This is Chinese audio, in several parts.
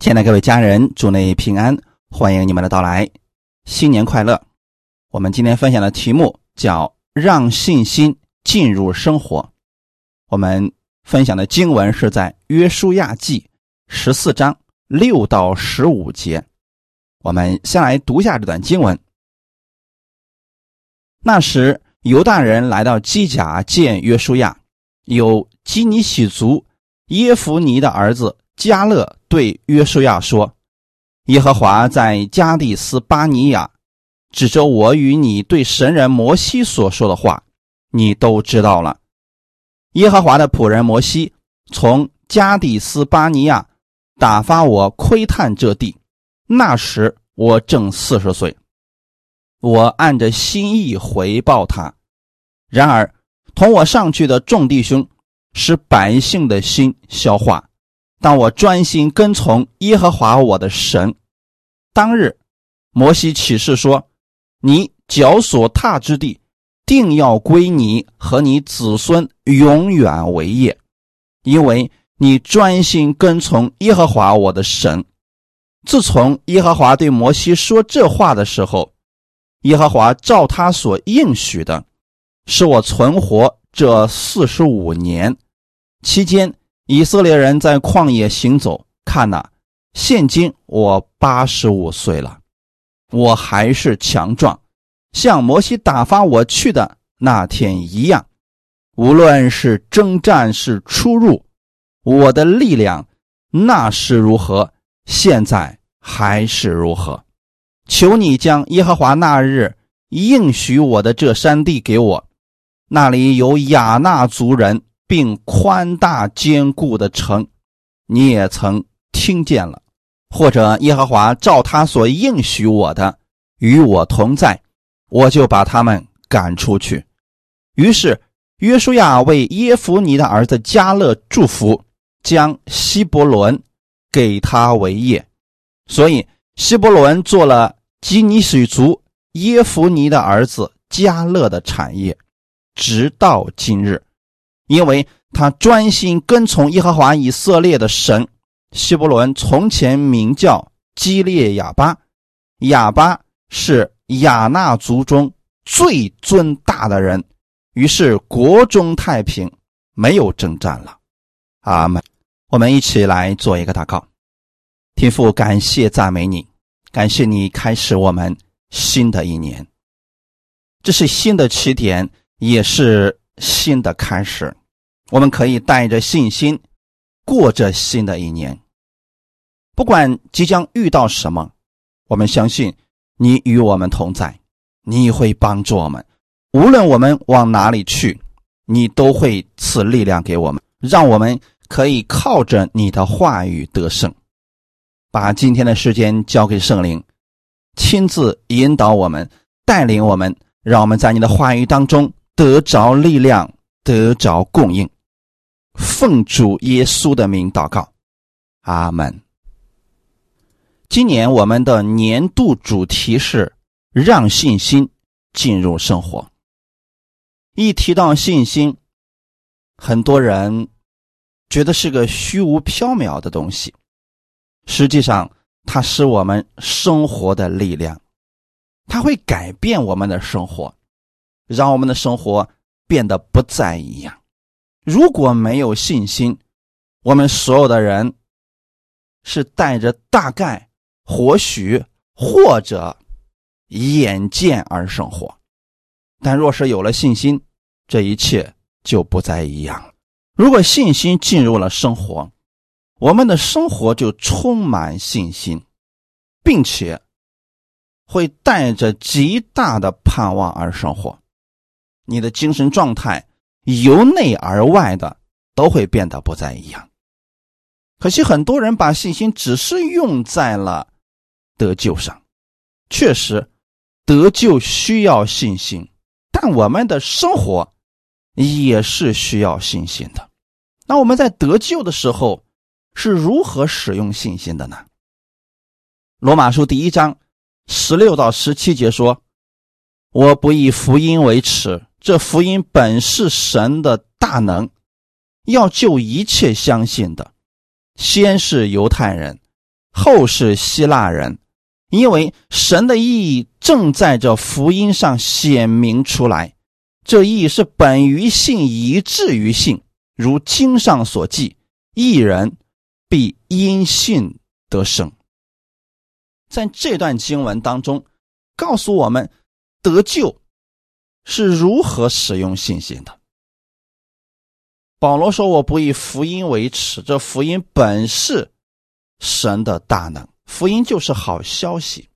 亲爱的各位家人，祝内平安，欢迎你们的到来，新年快乐！我们今天分享的题目叫“让信心进入生活”。我们分享的经文是在《约书亚记》十四章六到十五节。我们先来读一下这段经文。那时，犹大人来到基甲见约书亚，有基尼喜族耶夫尼的儿子。加勒对约书亚说：“耶和华在加利斯巴尼亚指着我与你对神人摩西所说的话，你都知道了。耶和华的仆人摩西从加利斯巴尼亚打发我窥探这地，那时我正四十岁。我按着心意回报他。然而同我上去的众弟兄使百姓的心消化。”当我专心跟从耶和华我的神，当日，摩西启示说：“你脚所踏之地，定要归你和你子孙永远为业，因为你专心跟从耶和华我的神。”自从耶和华对摩西说这话的时候，耶和华照他所应许的，使我存活这四十五年期间。以色列人在旷野行走，看呐，现今我八十五岁了，我还是强壮，像摩西打发我去的那天一样。无论是征战是出入，我的力量那是如何，现在还是如何。求你将耶和华那日应许我的这山地给我，那里有亚纳族人。并宽大坚固的城，你也曾听见了；或者耶和华照他所应许我的与我同在，我就把他们赶出去。于是约书亚为耶夫尼的儿子加勒祝福，将希伯伦给他为业，所以希伯伦做了基尼水族耶夫尼的儿子加勒的产业，直到今日。因为他专心跟从耶和华以色列的神，希伯伦从前名叫基列亚巴，亚巴是亚纳族中最尊大的人，于是国中太平，没有征战了。阿门。我们一起来做一个祷告，天父，感谢赞美你，感谢你开始我们新的一年，这是新的起点，也是新的开始。我们可以带着信心过着新的一年，不管即将遇到什么，我们相信你与我们同在，你会帮助我们。无论我们往哪里去，你都会赐力量给我们，让我们可以靠着你的话语得胜。把今天的时间交给圣灵，亲自引导我们，带领我们，让我们在你的话语当中得着力量，得着供应。奉主耶稣的名祷告，阿门。今年我们的年度主题是让信心进入生活。一提到信心，很多人觉得是个虚无缥缈的东西，实际上它是我们生活的力量，它会改变我们的生活，让我们的生活变得不再一样。如果没有信心，我们所有的人是带着大概、或许或者眼见而生活；但若是有了信心，这一切就不再一样了。如果信心进入了生活，我们的生活就充满信心，并且会带着极大的盼望而生活。你的精神状态。由内而外的都会变得不再一样。可惜很多人把信心只是用在了得救上，确实得救需要信心，但我们的生活也是需要信心的。那我们在得救的时候是如何使用信心的呢？罗马书第一章十六到十七节说：“我不以福音为耻。”这福音本是神的大能，要救一切相信的，先是犹太人，后是希腊人，因为神的意义正在这福音上显明出来。这意义是本于信，以至于信，如经上所记：一人必因信得生。在这段经文当中，告诉我们得救是如何使用信心的。保罗说：“我不以福音为耻，这福音本是神的大能。福音就是好消息，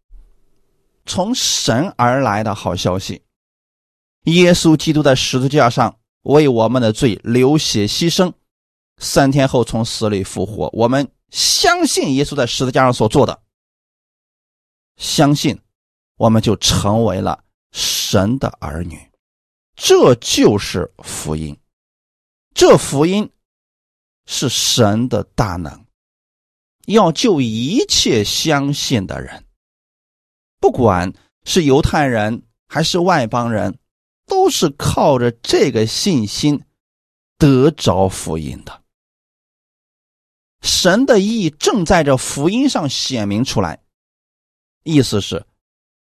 从神而来的好消息。耶稣基督在十字架上为我们的罪流血牺牲，三天后从死里复活。我们相信耶稣在十字架上所做的，相信我们就成为了神的儿女。这就是福音。”这福音是神的大能，要救一切相信的人，不管是犹太人还是外邦人，都是靠着这个信心得着福音的。神的意正在这福音上显明出来，意思是，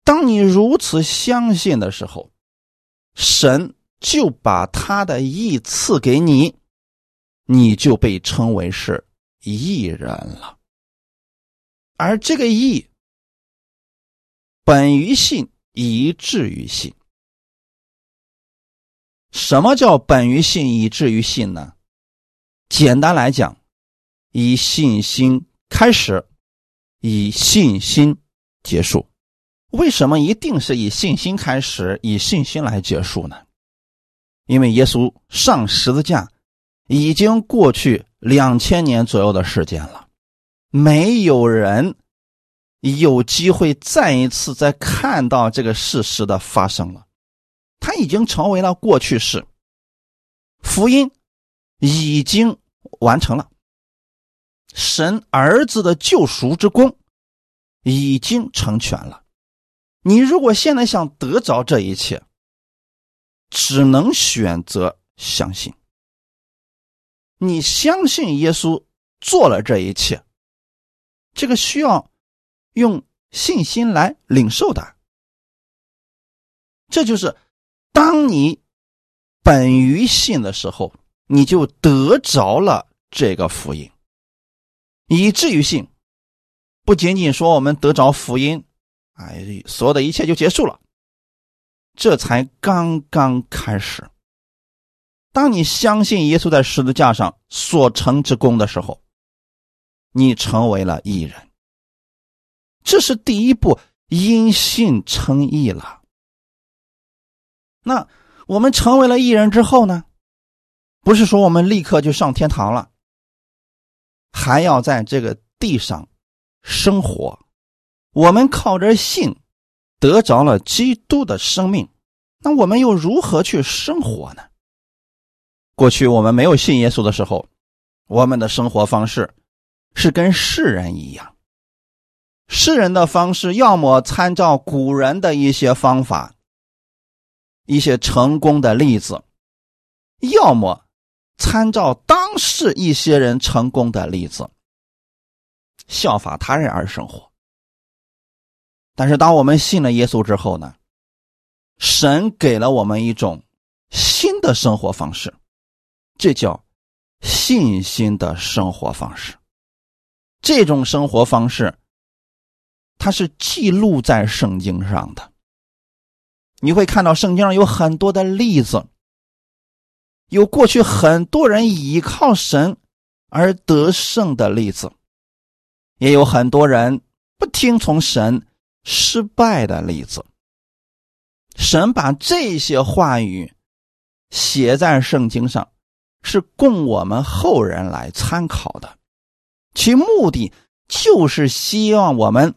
当你如此相信的时候，神。就把他的义赐给你，你就被称为是义人了。而这个义本于信，以至于信。什么叫本于信，以至于信呢？简单来讲，以信心开始，以信心结束。为什么一定是以信心开始，以信心来结束呢？因为耶稣上十字架已经过去两千年左右的时间了，没有人有机会再一次再看到这个事实的发生了，它已经成为了过去式。福音已经完成了，神儿子的救赎之功已经成全了。你如果现在想得着这一切，只能选择相信。你相信耶稣做了这一切，这个需要用信心来领受的。这就是当你本于信的时候，你就得着了这个福音，以至于信。不仅仅说我们得着福音，哎，所有的一切就结束了。这才刚刚开始。当你相信耶稣在十字架上所成之功的时候，你成为了义人。这是第一步，因信称义了。那我们成为了义人之后呢？不是说我们立刻就上天堂了，还要在这个地上生活。我们靠着信。得着了基督的生命，那我们又如何去生活呢？过去我们没有信耶稣的时候，我们的生活方式是跟世人一样。世人的方式要么参照古人的一些方法、一些成功的例子，要么参照当时一些人成功的例子，效法他人而生活。但是，当我们信了耶稣之后呢？神给了我们一种新的生活方式，这叫信心的生活方式。这种生活方式，它是记录在圣经上的。你会看到圣经上有很多的例子，有过去很多人依靠神而得胜的例子，也有很多人不听从神。失败的例子，神把这些话语写在圣经上，是供我们后人来参考的，其目的就是希望我们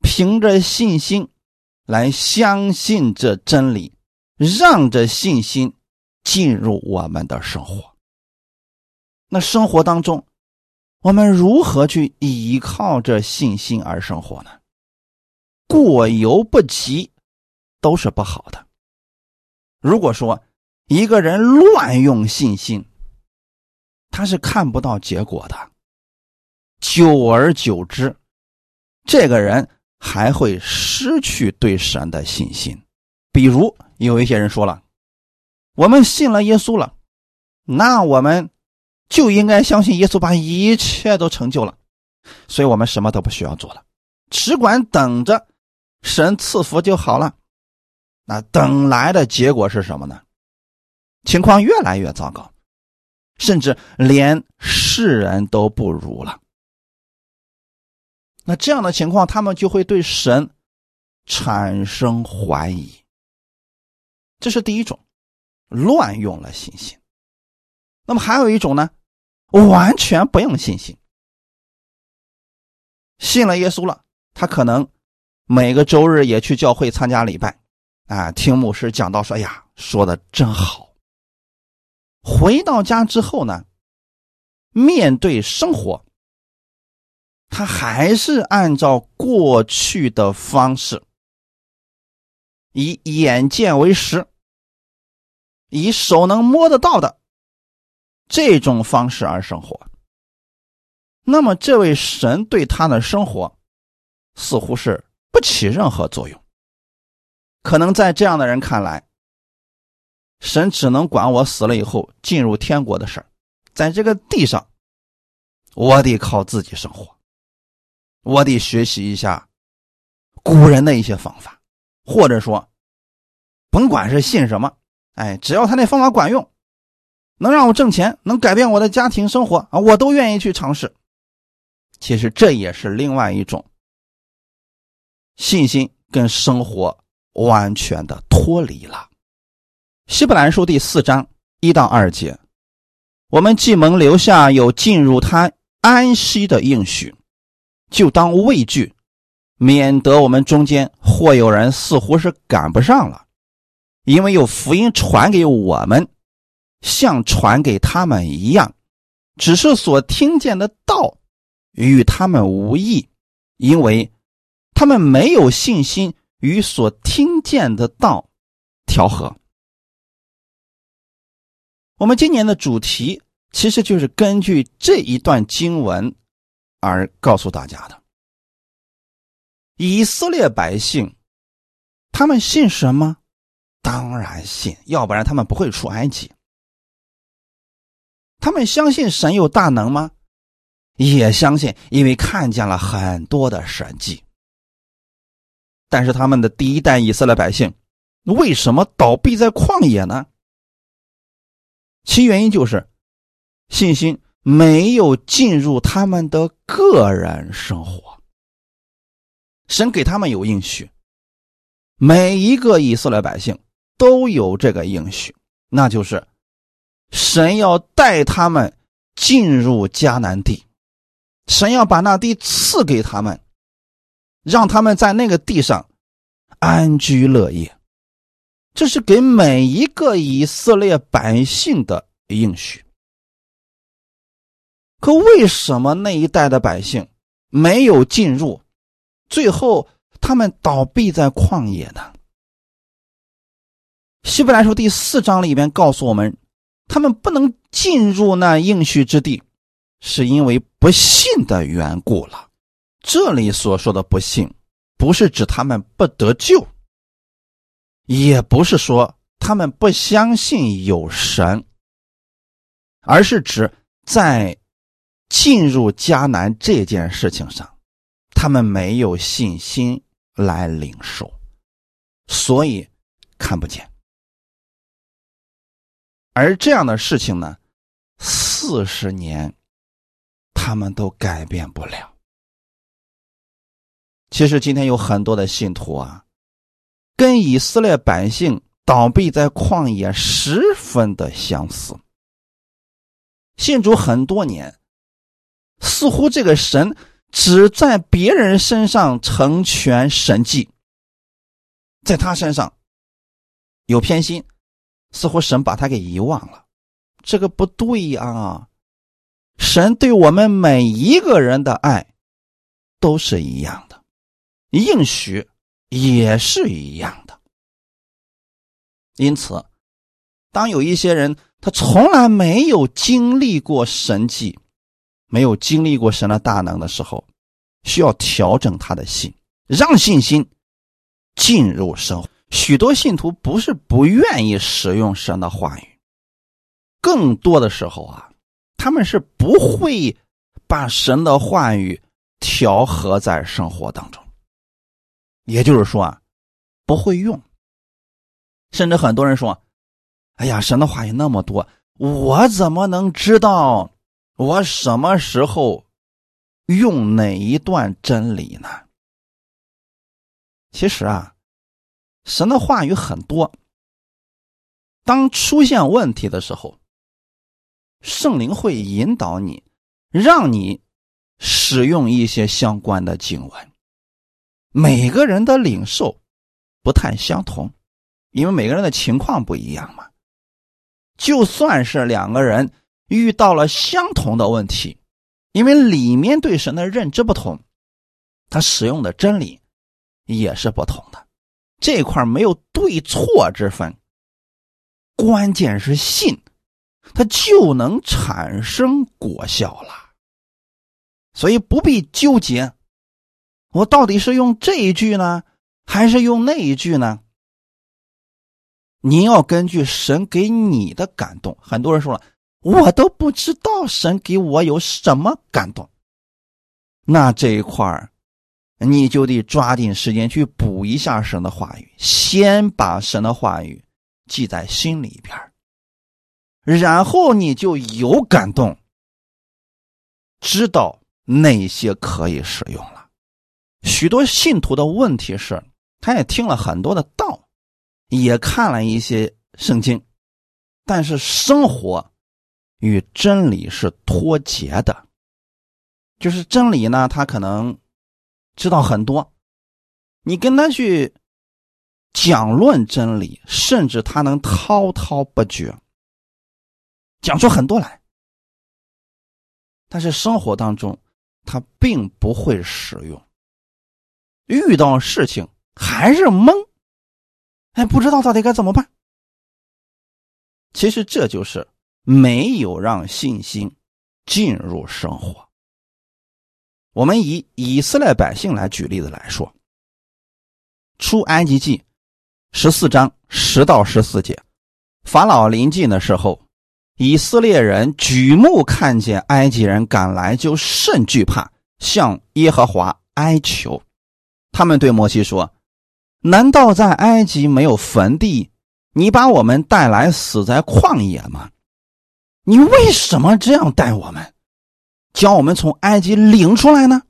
凭着信心来相信这真理，让这信心进入我们的生活。那生活当中，我们如何去依靠这信心而生活呢？过犹不及，都是不好的。如果说一个人乱用信心，他是看不到结果的。久而久之，这个人还会失去对神的信心。比如有一些人说了：“我们信了耶稣了，那我们就应该相信耶稣把一切都成就了，所以我们什么都不需要做了，只管等着神赐福就好了。”那等来的结果是什么呢？情况越来越糟糕，甚至连世人都不如了。那这样的情况，他们就会对神产生怀疑。这是第一种，乱用了信心。那么还有一种呢，完全不用信心，信了耶稣了，他可能每个周日也去教会参加礼拜。啊，听牧师讲到说：“呀，说的真好。”回到家之后呢，面对生活，他还是按照过去的方式，以眼见为实，以手能摸得到的这种方式而生活。那么，这位神对他的生活似乎是不起任何作用。可能在这样的人看来，神只能管我死了以后进入天国的事儿，在这个地上，我得靠自己生活，我得学习一下古人的一些方法，或者说，甭管是信什么，哎，只要他那方法管用，能让我挣钱，能改变我的家庭生活啊，我都愿意去尝试。其实这也是另外一种信心跟生活。完全的脱离了。希伯来书第四章一到二节，我们既蒙留下有进入他安息的应许，就当畏惧，免得我们中间或有人似乎是赶不上了，因为有福音传给我们，像传给他们一样，只是所听见的道与他们无异，因为他们没有信心。与所听见的道调和。我们今年的主题其实就是根据这一段经文而告诉大家的。以色列百姓，他们信什么？当然信，要不然他们不会出埃及。他们相信神有大能吗？也相信，因为看见了很多的神迹。但是他们的第一代以色列百姓为什么倒闭在旷野呢？其原因就是信心没有进入他们的个人生活。神给他们有应许，每一个以色列百姓都有这个应许，那就是神要带他们进入迦南地，神要把那地赐给他们。让他们在那个地上安居乐业，这是给每一个以色列百姓的应许。可为什么那一代的百姓没有进入，最后他们倒闭在旷野呢？希伯来书第四章里边告诉我们，他们不能进入那应许之地，是因为不信的缘故了。这里所说的不幸，不是指他们不得救，也不是说他们不相信有神，而是指在进入迦南这件事情上，他们没有信心来领受，所以看不见。而这样的事情呢，四十年他们都改变不了。其实今天有很多的信徒啊，跟以色列百姓倒闭在旷野十分的相似。信主很多年，似乎这个神只在别人身上成全神迹，在他身上有偏心，似乎神把他给遗忘了。这个不对啊！神对我们每一个人的爱都是一样的。应许也是一样的，因此，当有一些人他从来没有经历过神迹，没有经历过神的大能的时候，需要调整他的心，让信心进入生活。许多信徒不是不愿意使用神的话语，更多的时候啊，他们是不会把神的话语调和在生活当中。也就是说啊，不会用。甚至很多人说：“哎呀，神的话语那么多，我怎么能知道我什么时候用哪一段真理呢？”其实啊。神的话语很多，当出现问题的时候，圣灵会引导你，让你使用一些相关的经文。每个人的领受不太相同，因为每个人的情况不一样嘛。就算是两个人遇到了相同的问题，因为里面对神的认知不同，他使用的真理也是不同的。这块没有对错之分，关键是信，它就能产生果效了。所以不必纠结，我到底是用这一句呢，还是用那一句呢？你要根据神给你的感动。很多人说了，我都不知道神给我有什么感动，那这一块儿。你就得抓紧时间去补一下神的话语，先把神的话语记在心里边然后你就有感动，知道哪些可以使用了。许多信徒的问题是，他也听了很多的道，也看了一些圣经，但是生活与真理是脱节的，就是真理呢，他可能。知道很多，你跟他去讲论真理，甚至他能滔滔不绝，讲出很多来。但是生活当中，他并不会使用，遇到事情还是懵，哎，不知道到底该怎么办。其实这就是没有让信心进入生活。我们以以色列百姓来举例子来说，《出埃及记》十四章十到十四节，法老临近的时候，以色列人举目看见埃及人赶来，就甚惧怕，向耶和华哀求。他们对摩西说：“难道在埃及没有坟地？你把我们带来死在旷野吗？你为什么这样待我们？”将我们从埃及领出来呢？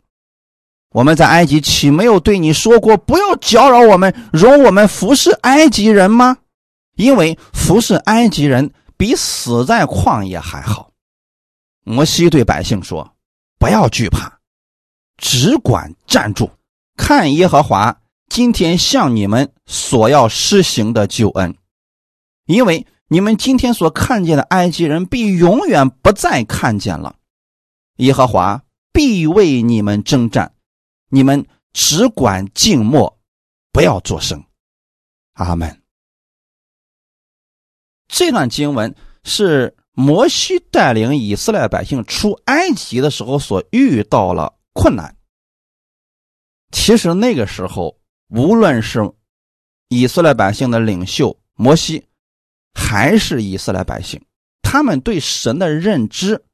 我们在埃及岂没有对你说过不要搅扰我们，容我们服侍埃及人吗？因为服侍埃及人比死在旷野还好。摩西对百姓说：“不要惧怕，只管站住，看耶和华今天向你们所要施行的救恩，因为你们今天所看见的埃及人，必永远不再看见了。”耶和华必为你们征战，你们只管静默，不要作声。阿门。这段经文是摩西带领以色列百姓出埃及的时候所遇到了困难。其实那个时候，无论是以色列百姓的领袖摩西，还是以色列百姓，他们对神的认知。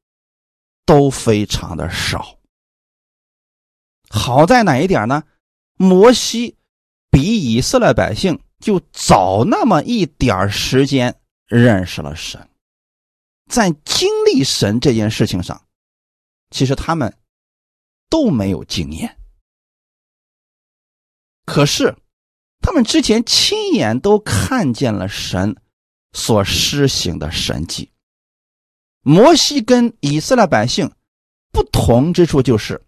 都非常的少。好在哪一点呢？摩西比以色列百姓就早那么一点时间认识了神，在经历神这件事情上，其实他们都没有经验。可是他们之前亲眼都看见了神所施行的神迹。摩西跟以色列百姓不同之处就是，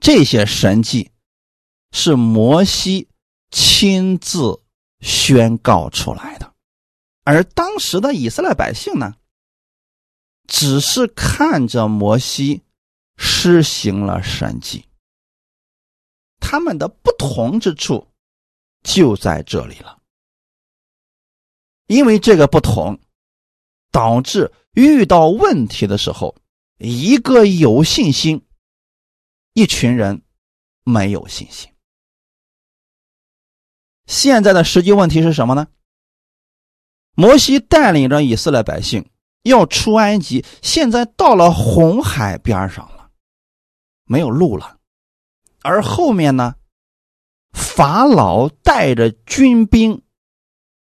这些神迹是摩西亲自宣告出来的，而当时的以色列百姓呢，只是看着摩西施行了神迹。他们的不同之处就在这里了，因为这个不同，导致。遇到问题的时候，一个有信心，一群人没有信心。现在的实际问题是什么呢？摩西带领着以色列百姓要出埃及，现在到了红海边上了，没有路了，而后面呢，法老带着军兵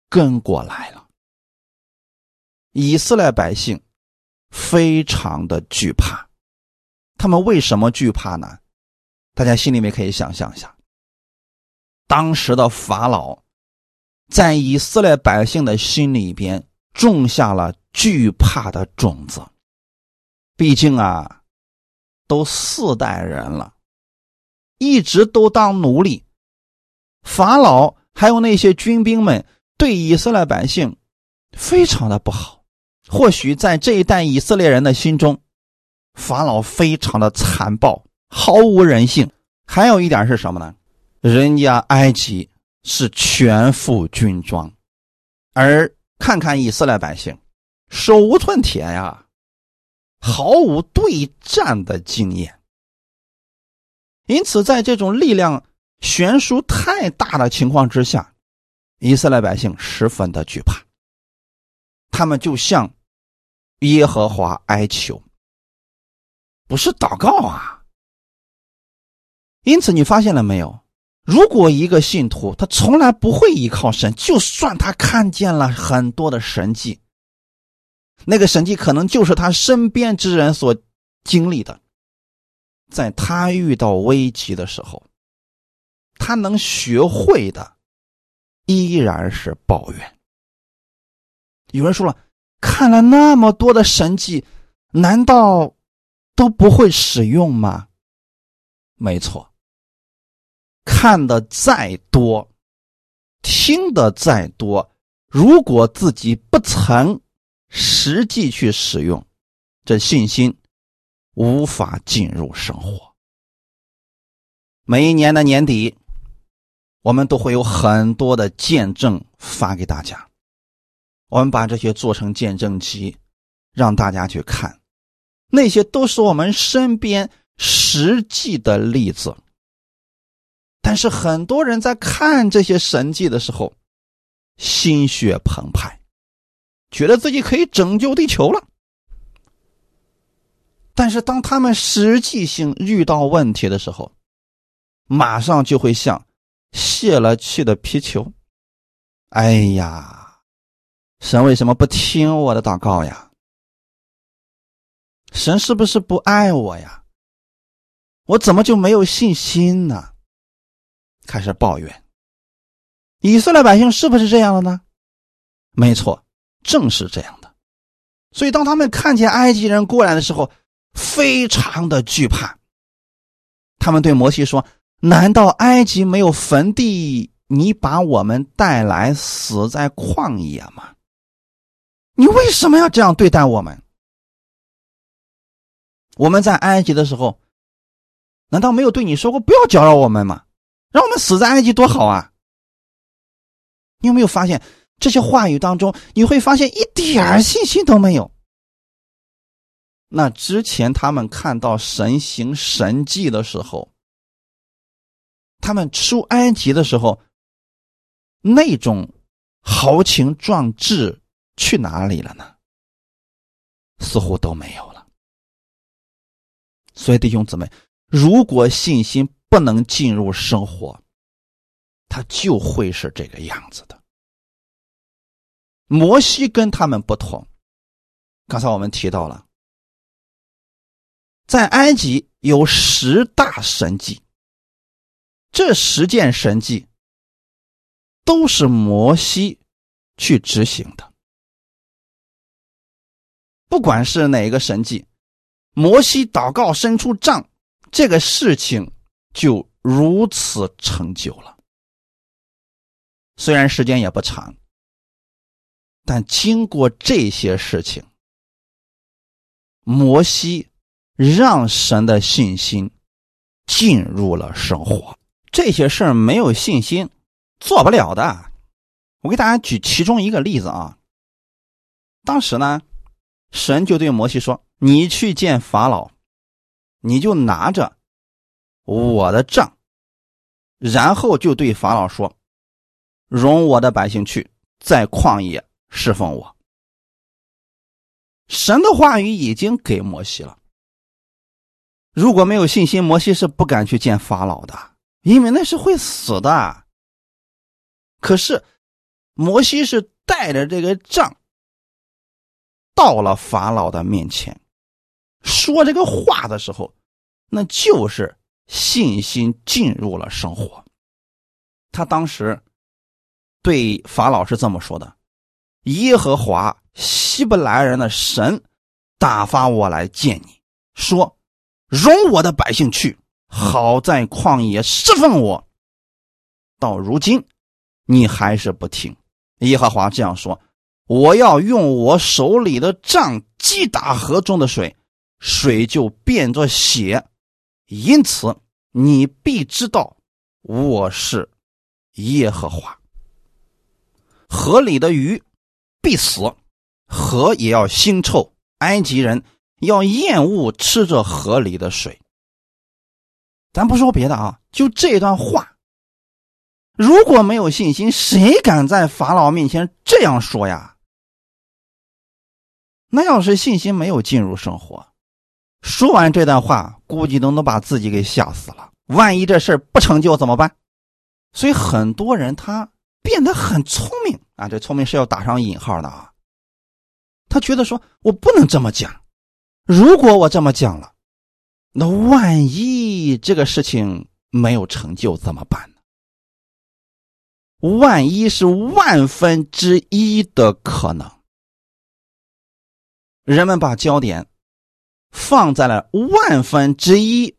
跟过来了，以色列百姓非常的惧怕。他们为什么惧怕呢？大家心里面可以想象一下。当时的法老，在以色列百姓的心里边种下了惧怕的种子。毕竟啊，都四代人了，一直都当奴隶。法老还有那些军兵们对以色列百姓非常的不好。或许在这一代以色列人的心中，法老非常的残暴，毫无人性。还有一点是什么呢？人家埃及是全副军装，而看看以色列百姓，手无寸铁呀，毫无对战的经验。因此，在这种力量悬殊太大的情况之下，以色列百姓十分的惧怕。他们就向耶和华哀求，不是祷告啊。因此，你发现了没有？如果一个信徒他从来不会依靠神，就算他看见了很多的神迹，那个神迹可能就是他身边之人所经历的，在他遇到危机的时候，他能学会的依然是抱怨。有人说了，看了那么多的神迹，难道都不会使用吗？没错。看的再多，听的再多，如果自己不曾实际去使用，这信心无法进入生活。每一年的年底，我们都会有很多的见证发给大家，我们把这些做成见证集，让大家去看，那些都是我们身边实际的例子。但是很多人在看这些神迹的时候，心血澎湃，觉得自己可以拯救地球了。但是当他们实际性遇到问题的时候，马上就会像泄了气的皮球。哎呀，神为什么不听我的祷告呀？神是不是不爱我呀？我怎么就没有信心呢？开始抱怨，以色列百姓是不是这样的呢？没错，正是这样的。所以，当他们看见埃及人过来的时候，非常的惧怕。他们对摩西说：“难道埃及没有坟地？你把我们带来死在旷野吗？你为什么要这样对待我们？我们在埃及的时候，难道没有对你说过不要搅扰我们吗？”让我们死在埃及多好啊！你有没有发现这些话语当中，你会发现一点信心都没有？那之前他们看到神行神迹的时候，他们出埃及的时候，那种豪情壮志去哪里了呢？似乎都没有了。所以弟兄姊妹，如果信心，不能进入生活，他就会是这个样子的。摩西跟他们不同，刚才我们提到了，在埃及有十大神迹，这十件神迹都是摩西去执行的。不管是哪个神迹，摩西祷告伸出杖，这个事情。就如此成就了。虽然时间也不长，但经过这些事情，摩西让神的信心进入了生活。这些事儿没有信心做不了的。我给大家举其中一个例子啊。当时呢，神就对摩西说：“你去见法老，你就拿着我的杖，然后就对法老说：“容我的百姓去，在旷野侍奉我。”神的话语已经给摩西了。如果没有信心，摩西是不敢去见法老的，因为那是会死的。可是，摩西是带着这个杖到了法老的面前，说这个话的时候，那就是信心进入了生活。他当时对法老是这么说的：“耶和华希伯来人的神打发我来见你，说。”容我的百姓去，好在旷野侍奉我。到如今，你还是不听。耶和华这样说：“我要用我手里的杖击打河中的水，水就变作血。因此，你必知道我是耶和华。河里的鱼必死，河也要腥臭。埃及人。”要厌恶吃着河里的水。咱不说别的啊，就这段话，如果没有信心，谁敢在法老面前这样说呀？那要是信心没有进入生活，说完这段话，估计都能把自己给吓死了。万一这事不成就怎么办？所以很多人他变得很聪明啊，这聪明是要打上引号的啊。他觉得说我不能这么讲。如果我这么讲了，那万一这个事情没有成就怎么办呢？万一是万分之一的可能，人们把焦点放在了万分之一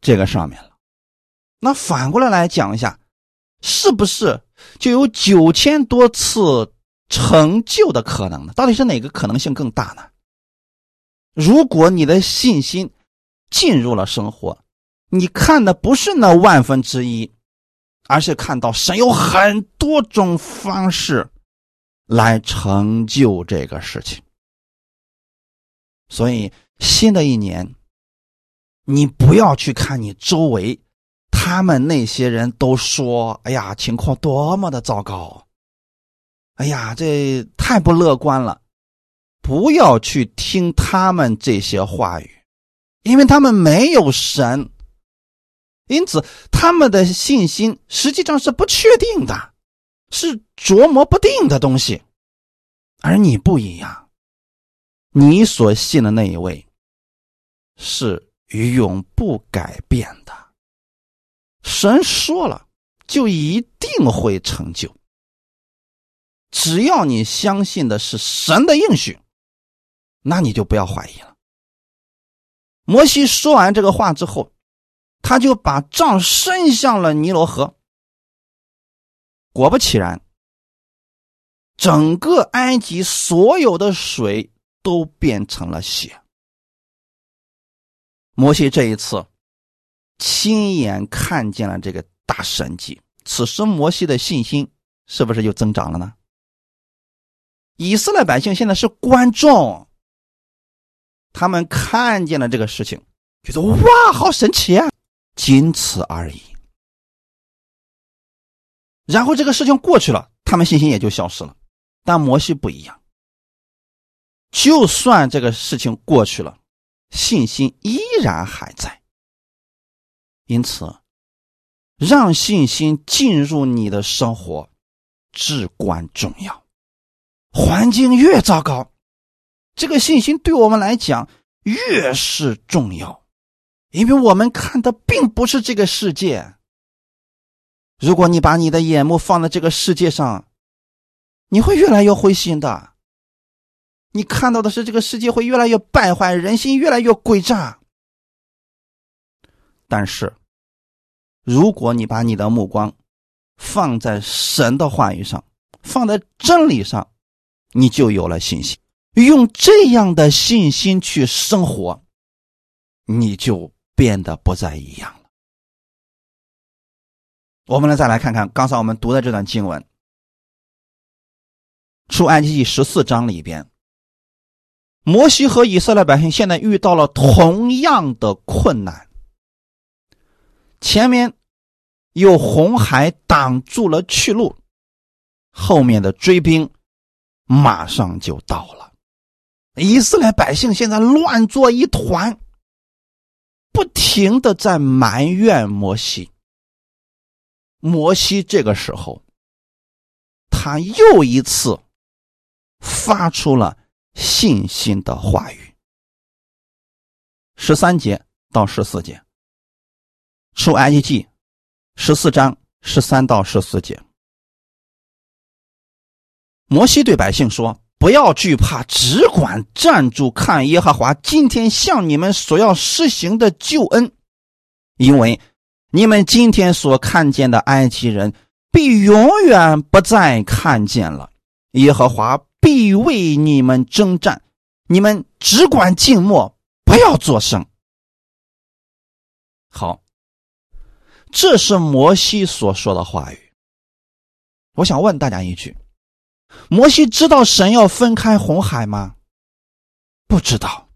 这个上面了。那反过来来讲一下，是不是就有九千多次成就的可能呢？到底是哪个可能性更大呢？如果你的信心进入了生活，你看的不是那万分之一，而是看到神有很多种方式来成就这个事情。所以，新的一年，你不要去看你周围，他们那些人都说：“哎呀，情况多么的糟糕！哎呀，这太不乐观了。”不要去听他们这些话语，因为他们没有神，因此他们的信心实际上是不确定的，是琢磨不定的东西。而你不一样，你所信的那一位是永不改变的。神说了，就一定会成就。只要你相信的是神的应许。那你就不要怀疑了。摩西说完这个话之后，他就把杖伸向了尼罗河。果不其然，整个埃及所有的水都变成了血。摩西这一次亲眼看见了这个大神迹，此时摩西的信心是不是就增长了呢？以色列百姓现在是观众。他们看见了这个事情，觉得哇，好神奇啊！仅此而已。然后这个事情过去了，他们信心也就消失了。但摩西不一样，就算这个事情过去了，信心依然还在。因此，让信心进入你的生活至关重要。环境越糟糕。这个信心对我们来讲越是重要，因为我们看的并不是这个世界。如果你把你的眼目放在这个世界上，你会越来越灰心的。你看到的是这个世界会越来越败坏，人心越来越诡诈。但是，如果你把你的目光放在神的话语上，放在真理上，你就有了信心。用这样的信心去生活，你就变得不再一样了。我们来再来看看刚才我们读的这段经文，出埃及记十四章里边，摩西和以色列百姓现在遇到了同样的困难，前面有红海挡住了去路，后面的追兵马上就到了，以色列百姓现在乱作一团，不停的在埋怨摩西。摩西这个时候，他又一次发出了。信心的话语，十三节到十四节，出埃及记十四章十三到十四节。摩西对百姓说：“不要惧怕，只管站住，看耶和华今天向你们所要施行的救恩，因为你们今天所看见的埃及人，必永远不再看见了。耶和华。”必为你们征战，你们只管静默，不要作声。好，这是摩西所说的话语。我想问大家一句：摩西知道神要分开红海吗？不知道。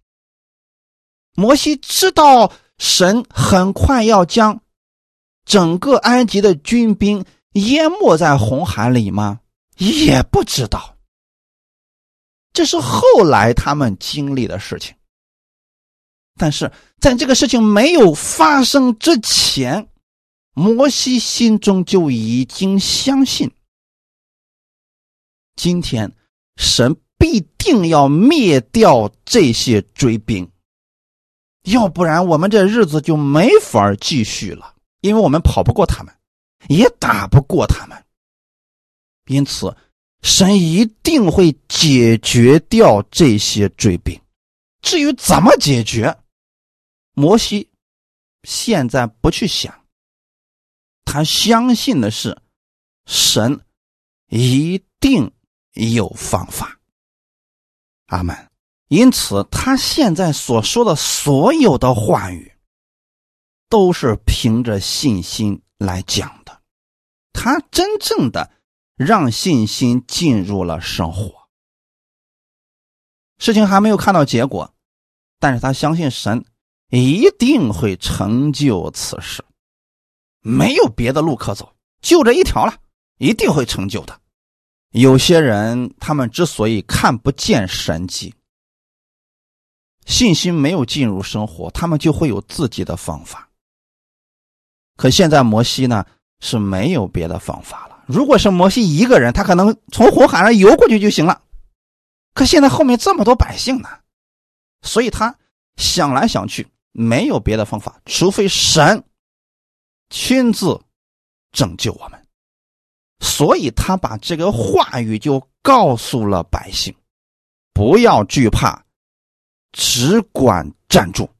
摩西知道神很快要将整个埃及的军兵淹没在红海里吗？也不知道。这是后来他们经历的事情，但是在这个事情没有发生之前，摩西心中就已经相信，今天神必定要灭掉这些追兵，要不然我们这日子就没法继续了，因为我们跑不过他们，也打不过他们，因此。神一定会解决掉这些追兵，至于怎么解决，摩西现在不去想。他相信的是，神一定有方法。阿门。因此，他现在所说的所有的话语，都是凭着信心来讲的。他真正的。让信心进入了生活，事情还没有看到结果，但是他相信神一定会成就此事，没有别的路可走，就这一条了，一定会成就的。有些人他们之所以看不见神迹，信心没有进入生活，他们就会有自己的方法。可现在摩西呢是没有别的方法了。如果是摩西一个人，他可能从红海上游过去就行了。可现在后面这么多百姓呢，所以他想来想去，没有别的方法，除非神亲自拯救我们。所以他把这个话语就告诉了百姓：不要惧怕，只管站住，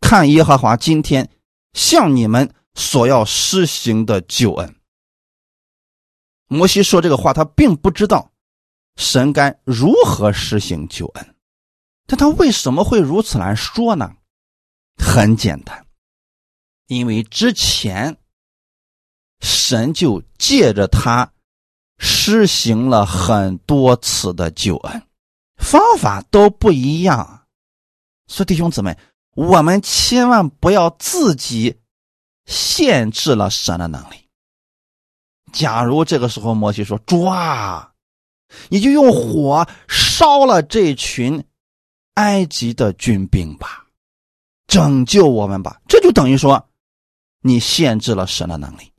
看耶和华今天向你们所要施行的救恩。摩西说这个话，他并不知道神该如何施行救恩，但他为什么会如此来说呢？很简单，因为之前神就借着他施行了很多次的救恩，方法都不一样，所以弟兄姊妹，我们千万不要自己限制了神的能力。假如这个时候摩西说：“主啊，你就用火烧了这群埃及的军兵吧，拯救我们吧。”这就等于说，你限制了神的能力。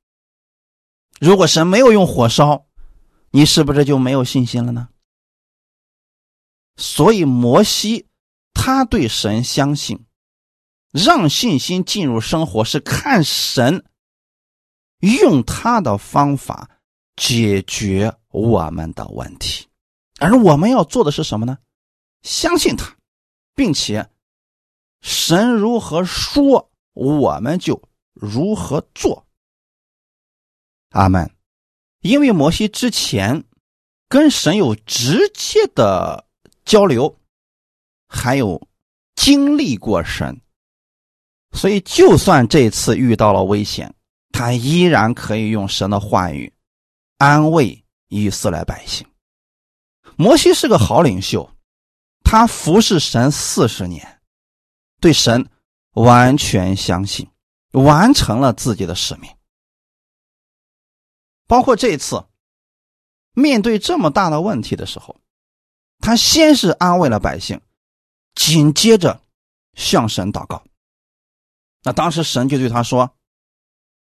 如果神没有用火烧，你是不是就没有信心了呢？所以摩西他对神相信，让信心进入生活是看神。用他的方法解决我们的问题，而我们要做的是什么呢？相信他，并且神如何说，我们就如何做。阿门。因为摩西之前跟神有直接的交流，还有经历过神，所以就算这次遇到了危险。他依然可以用神的话语安慰以色列百姓。摩西是个好领袖，他服侍神四十年，对神完全相信，完成了自己的使命。包括这一次面对这么大的问题的时候，他先是安慰了百姓，紧接着向神祷告。那当时神就对他说：“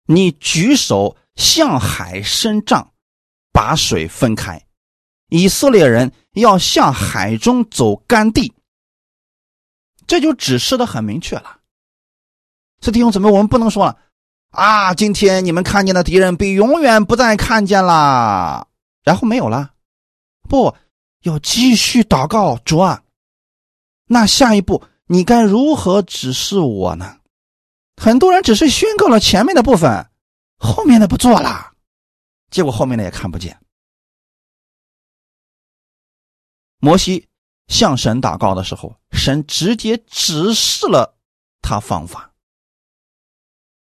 你举手向海伸杖，把水分开。以色列人要向海中走干地。”这就指示的很明确了。这弟兄姊妹，我们不能说了啊，今天你们看见的敌人被永远不再看见了，然后没有了。不要继续祷告主啊。那下一步你该如何指示我呢？很多人只是宣告了前面的部分，后面的不做了，结果后面的也看不见。摩西向神祷告的时候，神直接指示了他方法。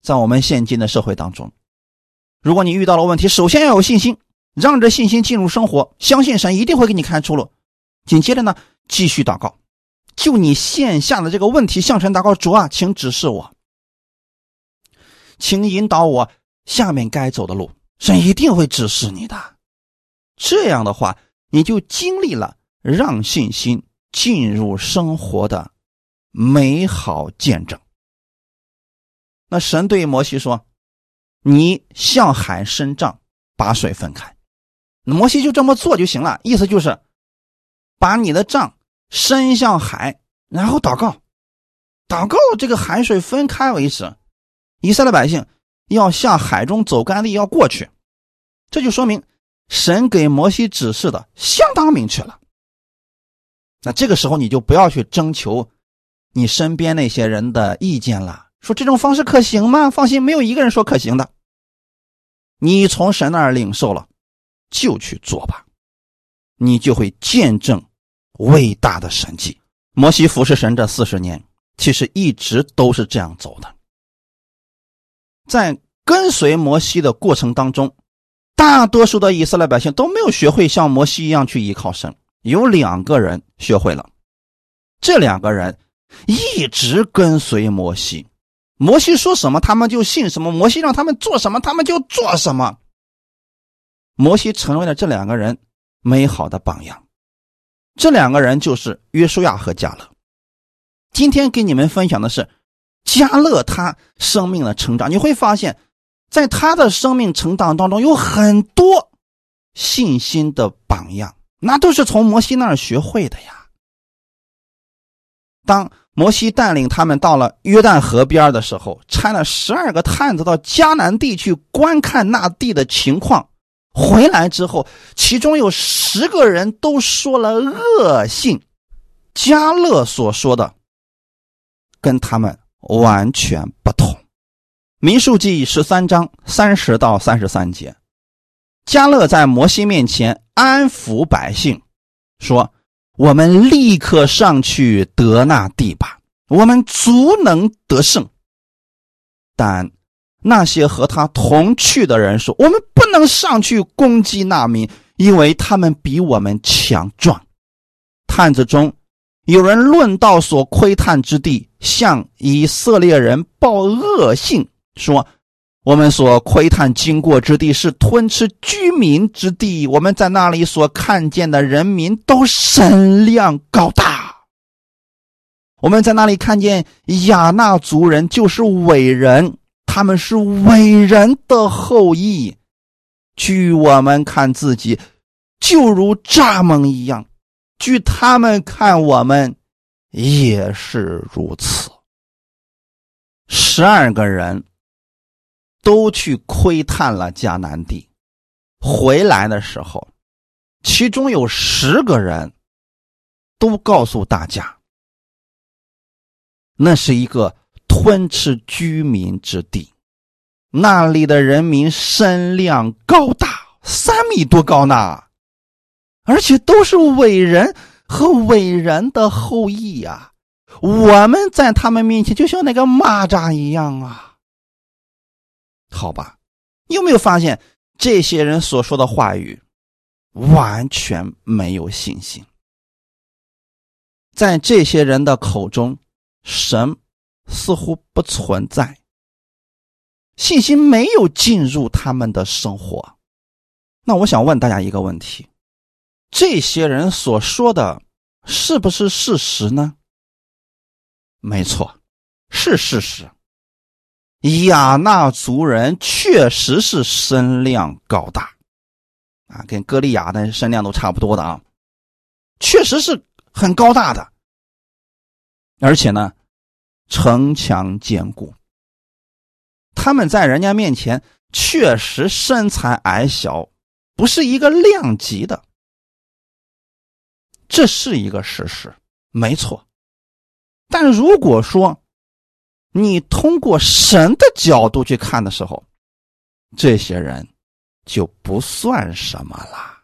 在我们现今的社会当中，如果你遇到了问题，首先要有信心，让这信心进入生活，相信神一定会给你开出路。紧接着呢，继续祷告，就你线下的这个问题向神祷告，主啊，请指示我。请引导我下面该走的路，神一定会指示你的。这样的话，你就经历了让信心进入生活的美好见证。那神对摩西说：“你向海伸杖，把水分开。”摩西就这么做就行了，意思就是把你的杖伸向海，然后祷告，祷告这个海水分开为止。以色列百姓要向海中走干地，要过去，这就说明神给摩西指示的相当明确了。那这个时候你就不要去征求你身边那些人的意见了，说这种方式可行吗？放心，没有一个人说可行的。你从神那儿领受了，就去做吧，你就会见证伟大的神迹。摩西服侍神这四十年，其实一直都是这样走的。在跟随摩西的过程当中，大多数的以色列百姓都没有学会像摩西一样去依靠神。有两个人学会了，这两个人一直跟随摩西，摩西说什么他们就信什么，摩西让他们做什么他们就做什么。摩西成为了这两个人美好的榜样。这两个人就是约书亚和加勒。今天给你们分享的是。加勒他生命的成长，你会发现，在他的生命成长当中有很多信心的榜样，那都是从摩西那儿学会的呀。当摩西带领他们到了约旦河边的时候，差了十二个探子到迦南地去观看那地的情况，回来之后，其中有十个人都说了恶信，加勒所说的跟他们。完全不同。民数记十三章三十到三十三节，加勒在摩西面前安抚百姓，说：“我们立刻上去得那地吧，我们足能得胜。”但那些和他同去的人说：“我们不能上去攻击那民，因为他们比我们强壮。”探子中。有人论到所窥探之地，向以色列人报恶信，说：“我们所窥探经过之地是吞吃居民之地，我们在那里所看见的人民都身量高大。我们在那里看见亚纳族人，就是伟人，他们是伟人的后裔。据我们看自己，就如蚱蜢一样。”据他们看，我们也是如此。十二个人都去窥探了迦南地，回来的时候，其中有十个人都告诉大家，那是一个吞吃居民之地，那里的人民身量高大，三米多高呢。而且都是伟人和伟人的后裔呀！我们在他们面前就像那个蚂蚱一样啊！好吧，你有没有发现这些人所说的话语完全没有信心？在这些人的口中，神似乎不存在，信心没有进入他们的生活。那我想问大家一个问题：这些人所说的是不是事实呢？没错，是事实。亚纳族人确实是身量高大，啊，跟歌利亚的身量都差不多的啊，确实是很高大的，而且呢，城墙坚固。他们在人家面前确实身材矮小，不是一个量级的，这是一个事实，没错。但如果说，你通过神的角度去看的时候，这些人就不算什么了。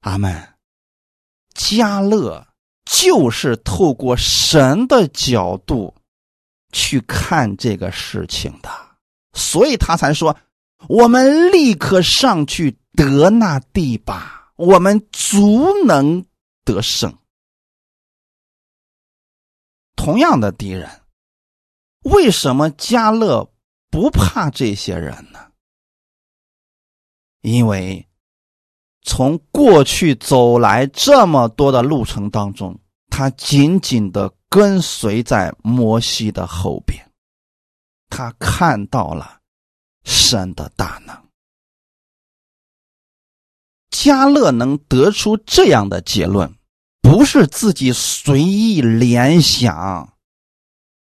阿门。加勒就是透过神的角度去看这个事情的，所以他才说：“我们立刻上去得那地吧，我们足能得胜。”同样的敌人。为什么加勒不怕这些人呢？因为从过去走来这么多的路程当中，他紧紧的跟随在摩西的后边，他看到了神的大能。加勒能得出这样的结论，不是自己随意联想。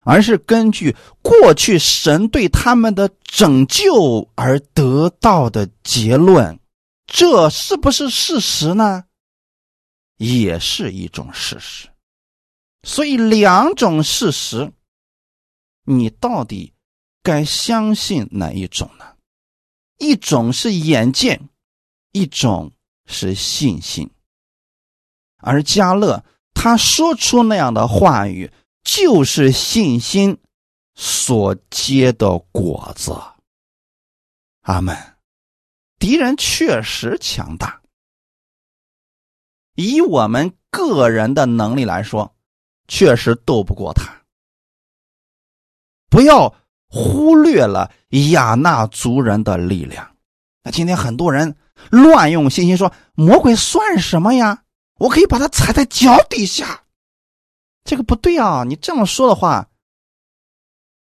而是根据过去神对他们的拯救而得到的结论，这是不是事实呢？也是一种事实。所以两种事实，你到底该相信哪一种呢？一种是眼见，一种是信心。而加勒他说出那样的话语。就是信心所结的果子。阿门。敌人确实强大，以我们个人的能力来说，确实斗不过他。不要忽略了亚纳族人的力量。那今天很多人乱用信心，说魔鬼算什么呀？我可以把他踩在脚底下。这个不对啊！你这么说的话，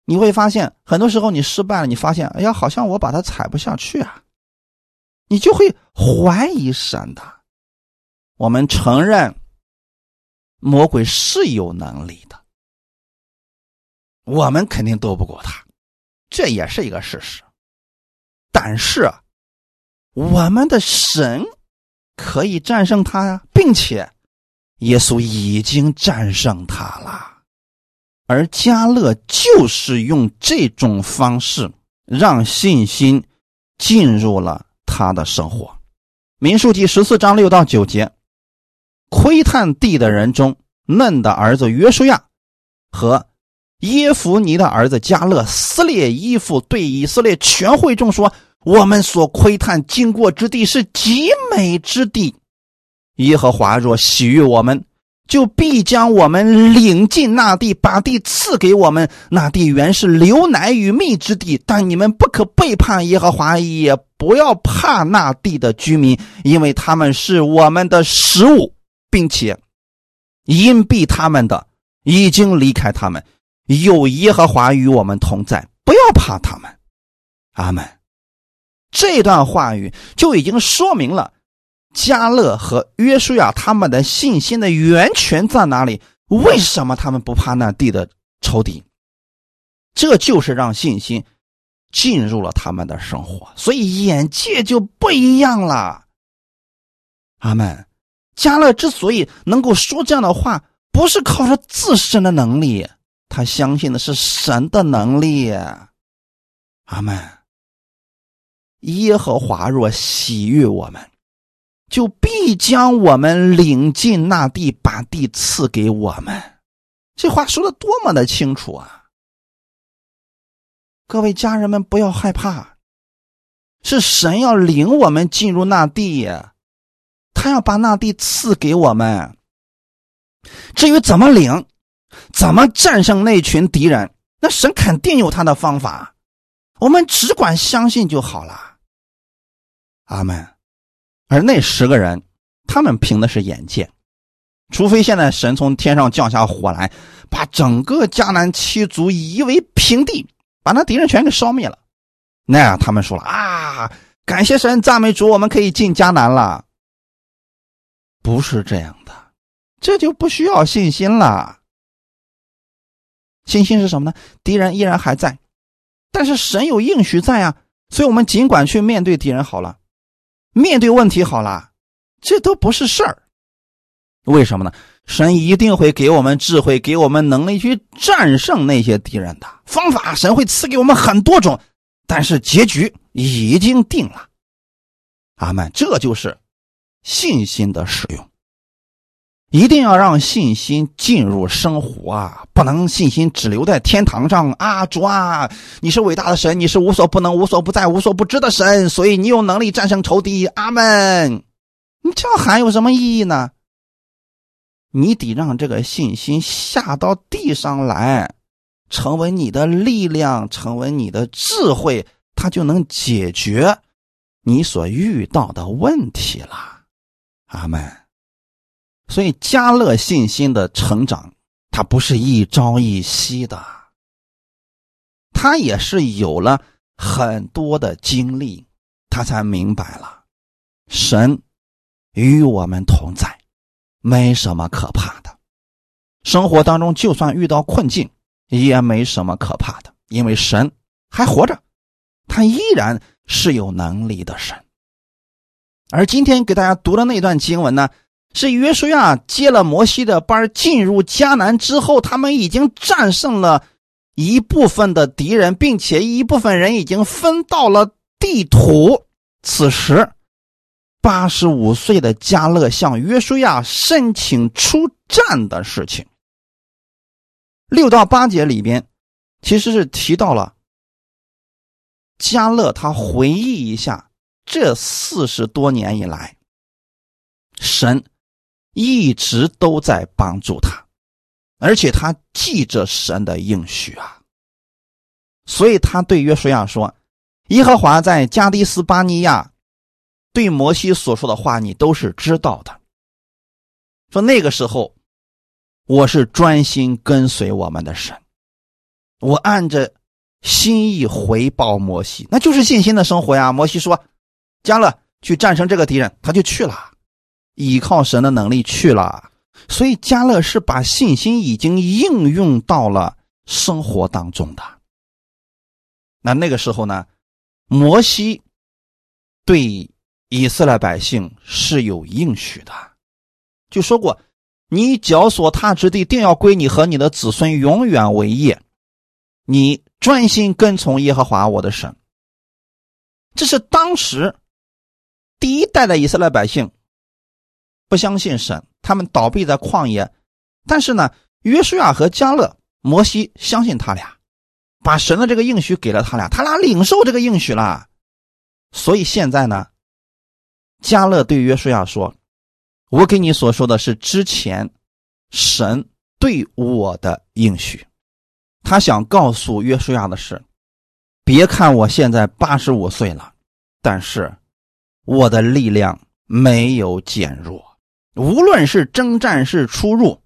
你会发现很多时候你失败了，你发现，哎呀，好像我把它踩不下去啊，你就会怀疑神的。我们承认魔鬼是有能力的，我们肯定斗不过他，这也是一个事实。但是我们的神可以战胜他呀，并且。耶稣已经战胜他了，而加勒就是用这种方式让信心进入了他的生活。民数记十四章六到九节，窥探地的人中，嫩的儿子约书亚和耶夫尼的儿子加勒撕裂衣服，对以色列全会众说：“我们所窥探经过之地是极美之地。”耶和华若喜悦我们，就必将我们领进那地，把地赐给我们。那地原是流奶与蜜之地，但你们不可背叛耶和华，也不要怕那地的居民，因为他们是我们的食物，并且因避他们的已经离开他们，有耶和华与我们同在，不要怕他们。阿门。这段话语就已经说明了。加勒和约书亚他们的信心的源泉在哪里？为什么他们不怕那地的仇敌？这就是让信心进入了他们的生活，所以眼界就不一样了。阿门。加勒之所以能够说这样的话，不是靠着自身的能力，他相信的是神的能力。阿门。耶和华若喜悦我们。就必将我们领进那地，把地赐给我们。这话说的多么的清楚啊！各位家人们，不要害怕，是神要领我们进入那地，他要把那地赐给我们。至于怎么领，怎么战胜那群敌人，那神肯定有他的方法，我们只管相信就好了。阿门。而那十个人，他们凭的是眼见，除非现在神从天上降下火来，把整个迦南七族夷为平地，把那敌人全给烧灭了，那样他们说了啊，感谢神，赞美主，我们可以进迦南了。不是这样的，这就不需要信心了。信心是什么呢？敌人依然还在，但是神有应许在啊，所以我们尽管去面对敌人好了。面对问题好了，这都不是事儿。为什么呢？神一定会给我们智慧，给我们能力去战胜那些敌人的方法。神会赐给我们很多种，但是结局已经定了。阿门。这就是信心的使用。一定要让信心进入生活啊！不能信心只留在天堂上啊！主啊，你是伟大的神，你是无所不能、无所不在、无所不知的神，所以你有能力战胜仇敌。阿门！你这样喊有什么意义呢？你得让这个信心下到地上来，成为你的力量，成为你的智慧，它就能解决你所遇到的问题了。阿门。所以，加勒信心的成长，他不是一朝一夕的，他也是有了很多的经历，他才明白了，神与我们同在，没什么可怕的。生活当中，就算遇到困境，也没什么可怕的，因为神还活着，他依然是有能力的神。而今天给大家读的那段经文呢？是约书亚接了摩西的班进入迦南之后，他们已经战胜了一部分的敌人，并且一部分人已经分到了地图。此时，八十五岁的加勒向约书亚申请出战的事情。六到八节里边，其实是提到了加勒，他回忆一下这四十多年以来，神。一直都在帮助他，而且他记着神的应许啊，所以他对约书亚说：“耶和华在加迪斯巴尼亚对摩西所说的话，你都是知道的。说那个时候，我是专心跟随我们的神，我按着心意回报摩西，那就是信心的生活呀。摩西说：‘加勒去战胜这个敌人，他就去了。’”依靠神的能力去了，所以加勒是把信心已经应用到了生活当中的。那那个时候呢，摩西对以色列百姓是有应许的，就说过：“你脚所踏之地，定要归你和你的子孙永远为业。你专心跟从耶和华我的神。”这是当时第一代的以色列百姓。不相信神，他们倒闭在旷野。但是呢，约书亚和加勒、摩西相信他俩，把神的这个应许给了他俩，他俩领受这个应许了。所以现在呢，加勒对约书亚说：“我给你所说的是之前神对我的应许。”他想告诉约书亚的是：别看我现在八十五岁了，但是我的力量没有减弱。无论是征战是出入，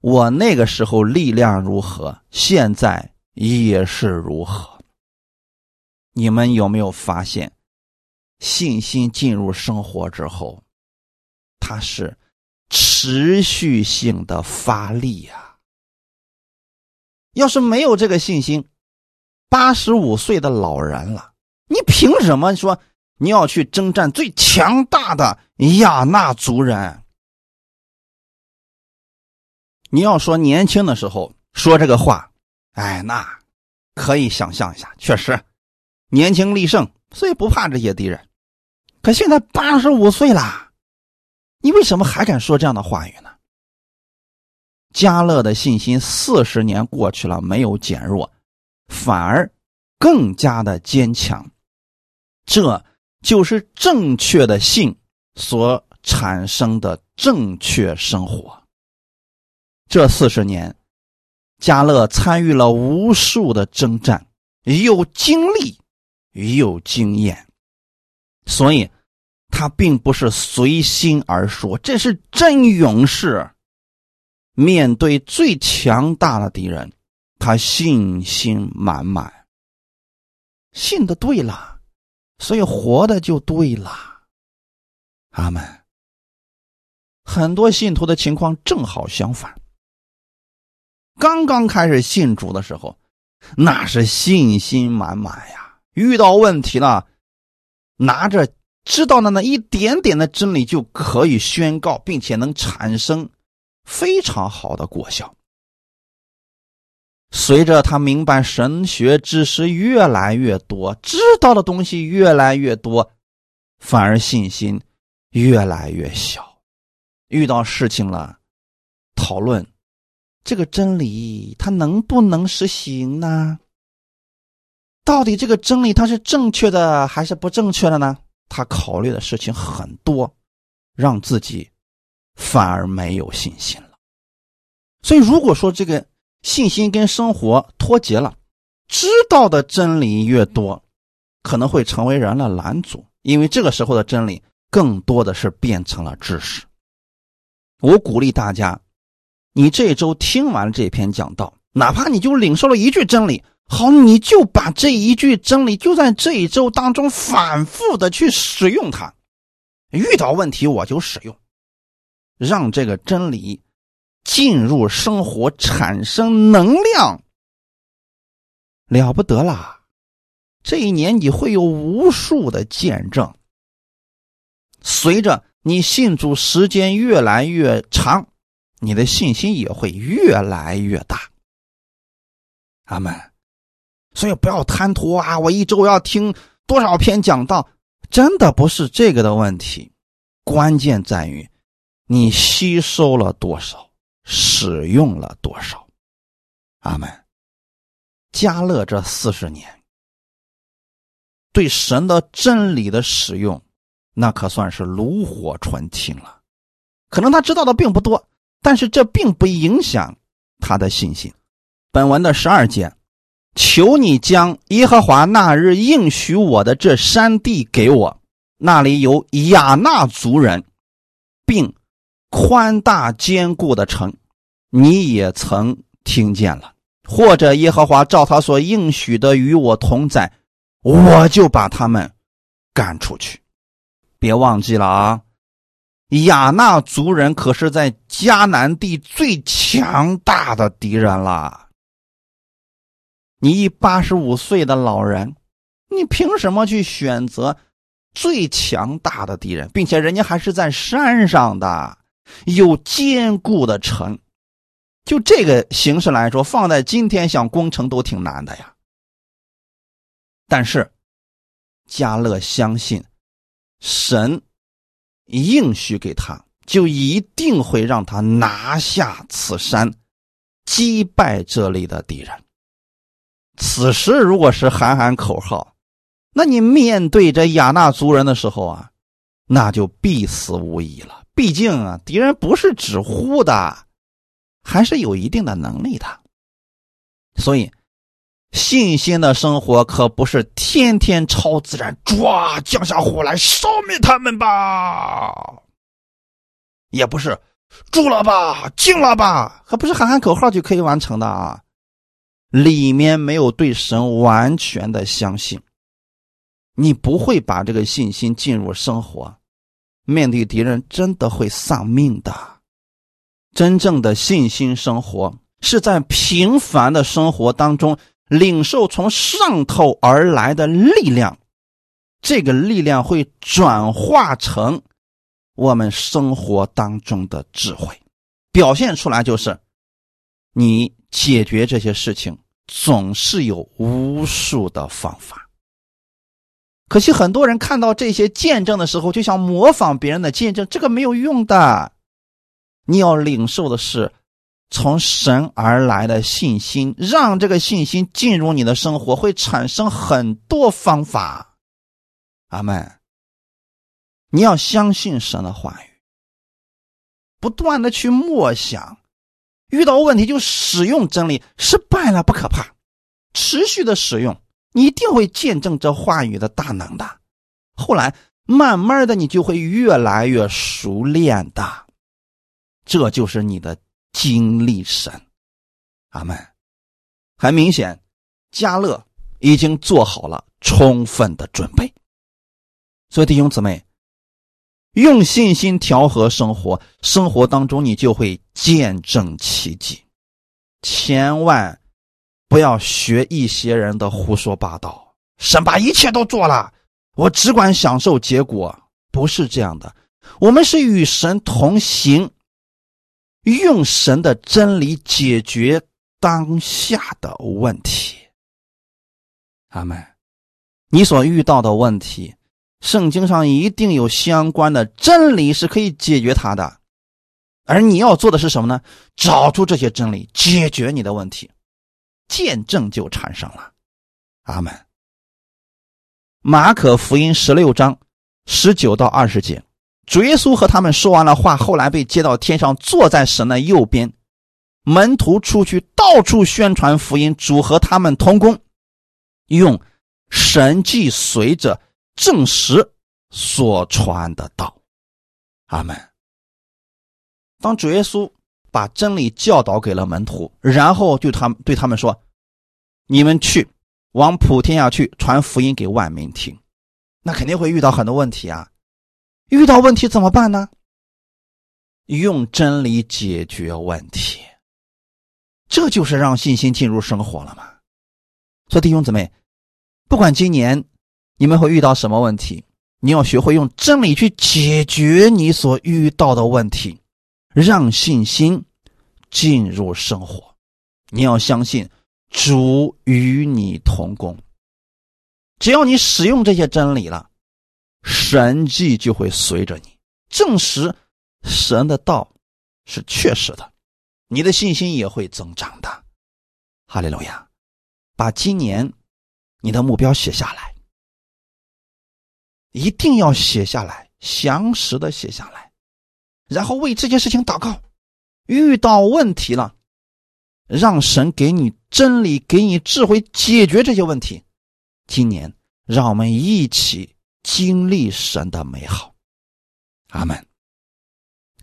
我那个时候力量如何，现在也是如何。你们有没有发现，信心进入生活之后，它是持续性的发力呀？要是没有这个信心，八十五岁的老人了，你凭什么说？你要去征战最强大的亚纳族人。你要说年轻的时候说这个话，哎，那可以想象一下，确实年轻力盛，所以不怕这些敌人。可现在八十五岁了，你为什么还敢说这样的话语呢？加勒的信心四十年过去了，没有减弱，反而更加的坚强。这。就是正确的信所产生的正确生活。这四十年，加勒参与了无数的征战，有经历，有经验，所以他并不是随心而说，这是真勇士。面对最强大的敌人，他信心满满。信的对了，所以活的就对了。阿门。很多信徒的情况正好相反。刚刚开始信主的时候，那是信心满满呀。遇到问题了，拿着知道的那一点点的真理就可以宣告，并且能产生非常好的果效。随着他明白神学知识越来越多，知道的东西越来越多，反而信心越来越小。遇到事情了，讨论这个真理，它能不能实行呢？到底这个真理它是正确的还是不正确的呢？他考虑的事情很多，让自己反而没有信心了。所以，如果说这个。信心跟生活脱节了，知道的真理越多，可能会成为人的拦阻，因为这个时候的真理更多的是变成了知识。我鼓励大家，你这周听完这篇讲道，哪怕你就领受了一句真理，好，你就把这一句真理就在这一周当中反复的去使用它，遇到问题我就使用，让这个真理。进入生活，产生能量，了不得啦！这一年你会有无数的见证。随着你信主时间越来越长，你的信心也会越来越大。阿门。所以不要贪图啊！我一周要听多少篇讲道，真的不是这个的问题，关键在于你吸收了多少。使用了多少？阿门。加勒这四十年，对神的真理的使用，那可算是炉火纯青了。可能他知道的并不多，但是这并不影响他的信心。本文的十二节，求你将耶和华那日应许我的这山地给我，那里有亚纳族人，并。宽大坚固的城，你也曾听见了。或者耶和华照他所应许的与我同在，我就把他们赶出去。别忘记了啊，亚纳族人可是在迦南地最强大的敌人了。你一八十五岁的老人，你凭什么去选择最强大的敌人，并且人家还是在山上的？有坚固的城，就这个形式来说，放在今天想攻城都挺难的呀。但是，加勒相信神应许给他，就一定会让他拿下此山，击败这里的敌人。此时如果是喊喊口号，那你面对着亚纳族人的时候啊，那就必死无疑了。毕竟啊，敌人不是纸糊的，还是有一定的能力的。所以，信心的生活可不是天天超自然，抓降下火来烧灭他们吧，也不是住了吧，静了吧，可不是喊喊口号就可以完成的啊。里面没有对神完全的相信，你不会把这个信心进入生活。面对敌人，真的会丧命的。真正的信心生活，是在平凡的生活当中领受从上头而来的力量。这个力量会转化成我们生活当中的智慧，表现出来就是，你解决这些事情总是有无数的方法。可惜很多人看到这些见证的时候，就想模仿别人的见证，这个没有用的。你要领受的是从神而来的信心，让这个信心进入你的生活，会产生很多方法。阿门。你要相信神的话语，不断的去默想，遇到问题就使用真理，失败了不可怕，持续的使用，你一定会见证这话语的大能的。后来慢慢的，你就会越来越熟练的，这就是你的经历神。阿门。很明显，加勒已经做好了充分的准备。所以弟兄姊妹，用信心调和生活，生活当中你就会见证奇迹。千万不要学一些人的胡说八道，神把一切都做了，我只管享受结果，不是这样的。我们是与神同行，用神的真理解决。当下的问题，阿门。你所遇到的问题，圣经上一定有相关的真理是可以解决它的，而你要做的是什么呢？找出这些真理，解决你的问题，见证就产生了。阿门。马可福音十六章十九到二十节，主耶稣和他们说完了话，后来被接到天上，坐在神的右边。门徒出去到处宣传福音，主和他们同工，用神迹随着证实所传的道。阿门。当主耶稣把真理教导给了门徒，然后就他们对他们说：“你们去往普天下去传福音给万民听。”那肯定会遇到很多问题啊！遇到问题怎么办呢？用真理解决问题。这就是让信心进入生活了吗？所以弟兄姊妹，不管今年你们会遇到什么问题，你要学会用真理去解决你所遇到的问题，让信心进入生活。你要相信主与你同工，只要你使用这些真理了，神迹就会随着你，证实神的道是确实的。你的信心也会增长的，哈利路亚！把今年你的目标写下来，一定要写下来，详实的写下来，然后为这件事情祷告。遇到问题了，让神给你真理，给你智慧，解决这些问题。今年，让我们一起经历神的美好。阿门。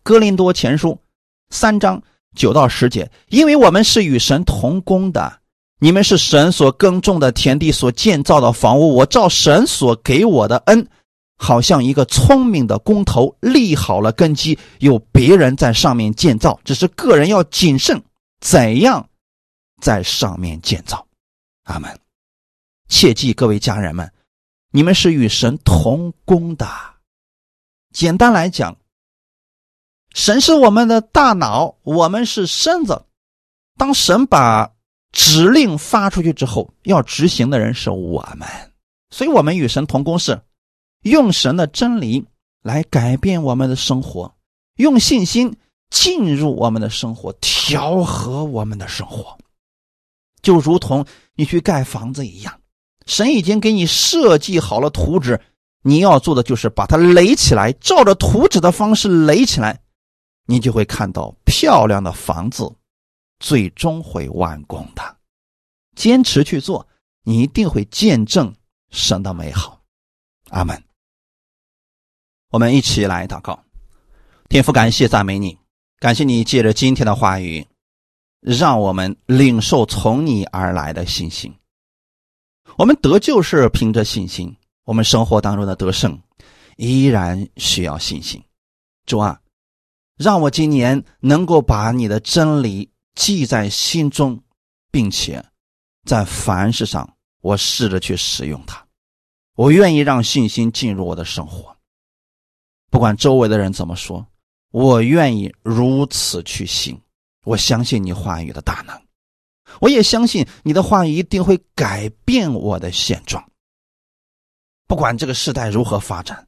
哥林多前书三章。九到十节，因为我们是与神同工的，你们是神所耕种的田地，所建造的房屋。我照神所给我的恩，好像一个聪明的工头立好了根基，有别人在上面建造，只是个人要谨慎怎样在上面建造。阿门。切记，各位家人们，你们是与神同工的。简单来讲。神是我们的大脑，我们是身子。当神把指令发出去之后，要执行的人是我们。所以，我们与神同工，是用神的真理来改变我们的生活，用信心进入我们的生活，调和我们的生活，就如同你去盖房子一样。神已经给你设计好了图纸，你要做的就是把它垒起来，照着图纸的方式垒起来。你就会看到漂亮的房子，最终会完工的。坚持去做，你一定会见证神的美好。阿门。我们一起来祷告，天父，感谢赞美你，感谢你借着今天的话语，让我们领受从你而来的信心。我们得救是凭着信心，我们生活当中的得胜依然需要信心。主啊。让我今年能够把你的真理记在心中，并且在凡事上我试着去使用它。我愿意让信心进入我的生活，不管周围的人怎么说，我愿意如此去行。我相信你话语的大能，我也相信你的话一定会改变我的现状。不管这个时代如何发展，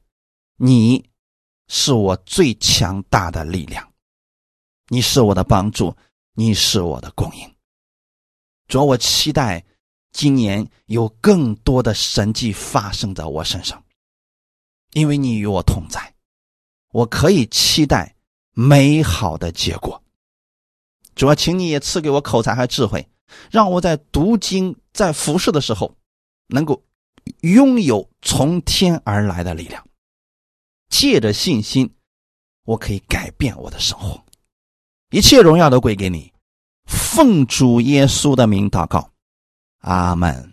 你。是我最强大的力量，你是我的帮助，你是我的供应。主要，我期待今年有更多的神迹发生在我身上，因为你与我同在，我可以期待美好的结果。主要请你也赐给我口才和智慧，让我在读经、在服侍的时候，能够拥有从天而来的力量。借着信心，我可以改变我的生活。一切荣耀都归给你，奉主耶稣的名祷告，阿门。